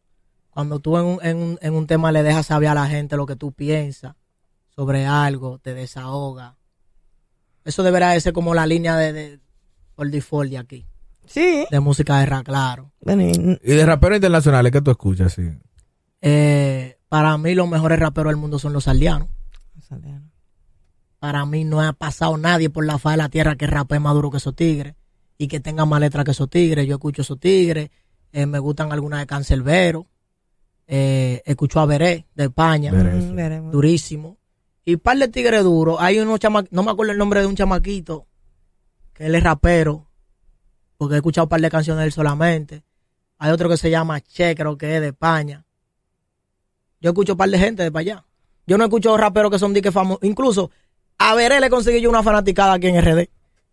Cuando tú en un, en, un, en un tema le dejas saber a la gente lo que tú piensas sobre algo, te desahoga. Eso deberá de ser como la línea de, de por default de aquí, Sí. de música de rap, claro. Y- de raperos internacionales que tú escuchas, sí. Eh, para mí los mejores raperos del mundo son los aldeanos. Para mí no ha pasado nadie por la faz de la tierra que rapee más duro que esos tigres y que tenga más letras que esos tigres. Yo escucho esos tigres, eh, me gustan algunas de Cancelbero, eh, escucho a Veré de España, Veré. Durísimo. Y par de tigres duros. Hay unos chama no me acuerdo el nombre de un chamaquito, que él es rapero, porque he escuchado un par de canciones de él solamente. Hay otro que se llama Che, creo que es de España. Yo escucho un par de gente de para allá. Yo no escucho raperos que son diques famosos. Incluso a Veré le conseguí yo una fanaticada aquí en RD.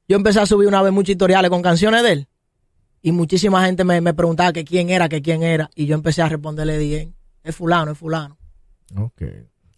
Yo empecé a subir una vez muchos tutoriales con canciones de él. Y muchísima gente me, me preguntaba que quién era, que quién era. Y yo empecé a responderle bien. Es fulano, es fulano. Ok.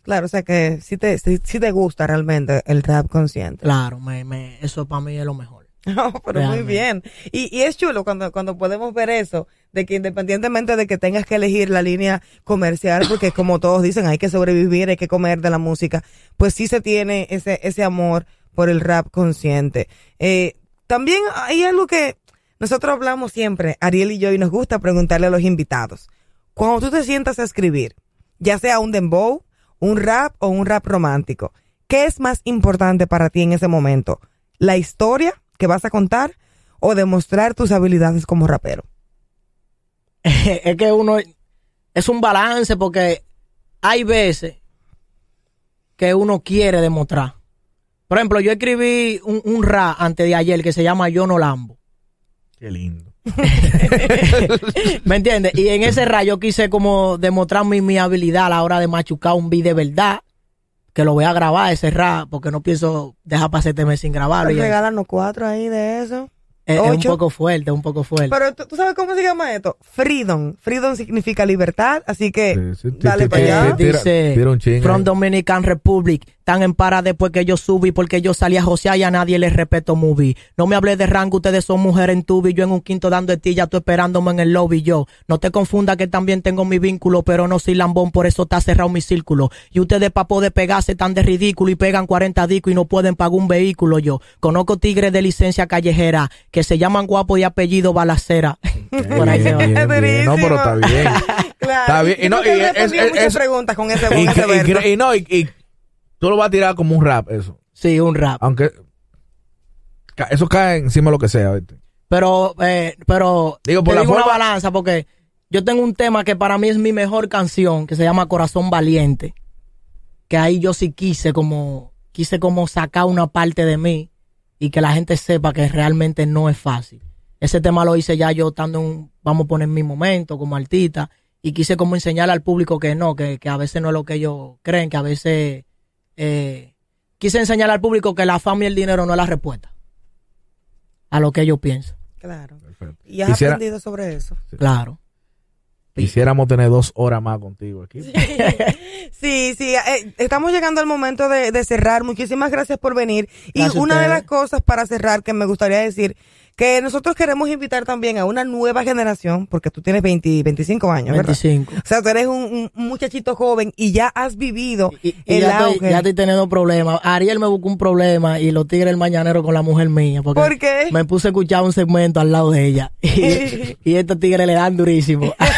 Claro, o sea que sí te, sí, sí te gusta realmente el rap consciente. Claro, me, me, eso para mí es lo mejor. No, pero muy bien. Y, y es chulo cuando, cuando podemos ver eso, de que independientemente de que tengas que elegir la línea comercial, porque como todos dicen, hay que sobrevivir, hay que comer de la música, pues sí se tiene ese, ese amor por el rap consciente. Eh, también hay algo que nosotros hablamos siempre, Ariel y yo, y nos gusta preguntarle a los invitados. Cuando tú te sientas a escribir, ya sea un dembow, un rap o un rap romántico, ¿qué es más importante para ti en ese momento? ¿La historia que vas a contar o demostrar tus habilidades como rapero? es que uno es un balance porque hay veces que uno quiere demostrar. Por ejemplo, yo escribí un, un rap antes de ayer que se llama Yo no Lambo. Qué lindo. ¿Me entiendes? Y en ese rap yo quise como demostrar mi, mi habilidad a la hora de machucar un beat de verdad. Que lo voy a grabar ese rap porque no pienso dejar pasar este mes sin grabarlo. y eso. Regálanos cuatro ahí de eso. Es, es un poco fuerte, un poco fuerte. Pero ¿tú, tú sabes cómo se llama esto? Freedom. Freedom significa libertad, así que Sí, sí, dale para allá. dice From. Dominican Republic, tan en para después que yo subí, porque yo salí a josear y a nadie le respeto movie. No me hablé de rango, ustedes son mujeres en tubi, yo en un quinto dando estilla, tú esperándome en el lobby yo. No te confunda que también tengo mi vínculo, pero no soy lambón, por eso está cerrado mi círculo. Y ustedes pa' poder pegarse tan de ridículo y pegan 40 discos y no pueden pagar un vehículo yo. Conozco tigres de licencia callejera que se llaman guapo y apellido balacera. Bien, bien, bien. No, pero está bien. Claro. Está bien. Y no, y es- respondías es- muchas es- preguntas con ese, con Y, ese y no, y, y tú lo vas a tirar como un rap, eso. Sí, un rap. Aunque eso cae encima de lo que sea. ¿viste? Pero, eh, pero Digo, por te la digo una forma- balanza porque yo tengo un tema que para mí es mi mejor canción, que se llama Corazón Valiente. Que ahí yo sí quise como, quise como sacar una parte de mí y que la gente sepa que realmente no es fácil. Ese tema lo hice ya yo estando en, un- vamos a poner mi momento como artista y quise como enseñarle al público que no, que, que a veces no es lo que ellos creen, que a veces eh, quise enseñarle al público que la fama y el dinero no es la respuesta a lo que ellos piensan. Claro. Perfecto. Y has Quisiera- aprendido sobre eso. Claro. Quisiéramos tener dos horas más contigo aquí. Sí, sí, eh, estamos llegando al momento de, de cerrar. Muchísimas gracias por venir. Gracias y una de las cosas para cerrar que me gustaría decir, que nosotros queremos invitar también a una nueva generación, porque tú tienes 20, 25 años, ¿verdad? 25. O sea, tú eres un, un muchachito joven y ya has vivido Y, y el ya, auge. estoy, ya estoy teniendo problemas. Ariel me buscó un problema y los tigres el mañanero con la mujer mía. Porque ¿Por qué? Me puse a escuchar un segmento al lado de ella. Y, y estos tigres le dan durísimo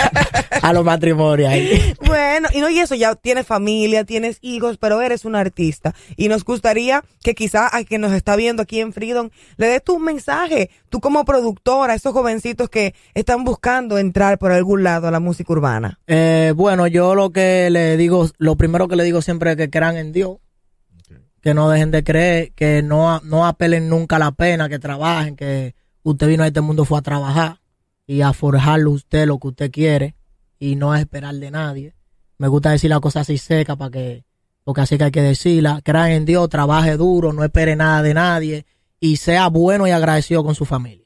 a los matrimonios ahí. Bueno, y no, y eso, ya tienes familia, tienes hijos, pero eres un artista. Y nos gustaría que quizá a quien nos está viendo aquí en Freedom le des tu mensaje, tú como productora, a esos jovencitos que están buscando entrar por algún lado a la música urbana. Eh, bueno, yo lo que le digo, lo primero que le digo siempre es que crean en Dios. Que no dejen de creer, que no, no apelen nunca a la pena, que trabajen, que usted vino a este mundo fue a trabajar y a forjarle usted lo que usted quiere y no a esperar de nadie. Me gusta decir las cosas así secas para que, porque así que hay que decirla. Crean en Dios, trabaje duro, no espere nada de nadie y sea bueno y agradecido con su familia.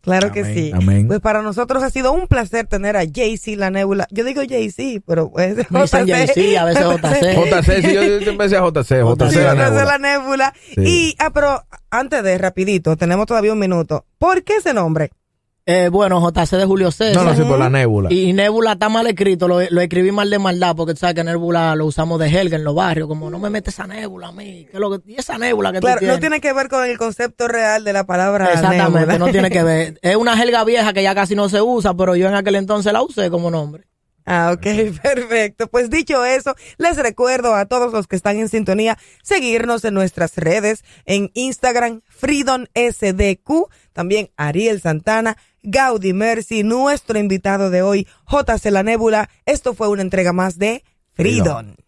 Claro que sí. amén. Pues para nosotros ha sido un placer tener a Jay-Z, la nébula. Yo digo Jay-Z, pero pues dicen Jay-Z, a veces JC. JC, si yo siempre decía JC, Sí, JC JC la la nébula. nébula. Sí. Y, ah, pero antes de rapidito, tenemos todavía un minuto. ¿Por qué ese nombre? Eh, bueno, JC de Julio César. No, no, sí, por la nébula. Y Nebula está mal escrito, lo, lo escribí mal de maldad, porque tú sabes que Nebula lo usamos de helga en los barrios, como no me metes esa nébula a mí, ¿qué es lo que, y esa nébula que Claro, tú tienes. no tiene que ver con el concepto real de la palabra Exactamente, nébula. no tiene que ver. Es una helga vieja que ya casi no se usa, pero yo en aquel entonces la usé como nombre. Ah, ok, perfecto. Pues dicho eso, les recuerdo a todos los que están en sintonía seguirnos en nuestras redes, en Instagram, Freedom SDQ, también Ariel Santana, Gaudi Mercy, nuestro invitado de hoy, JC La Nébula. Esto fue una entrega más de Freedom. Freedom.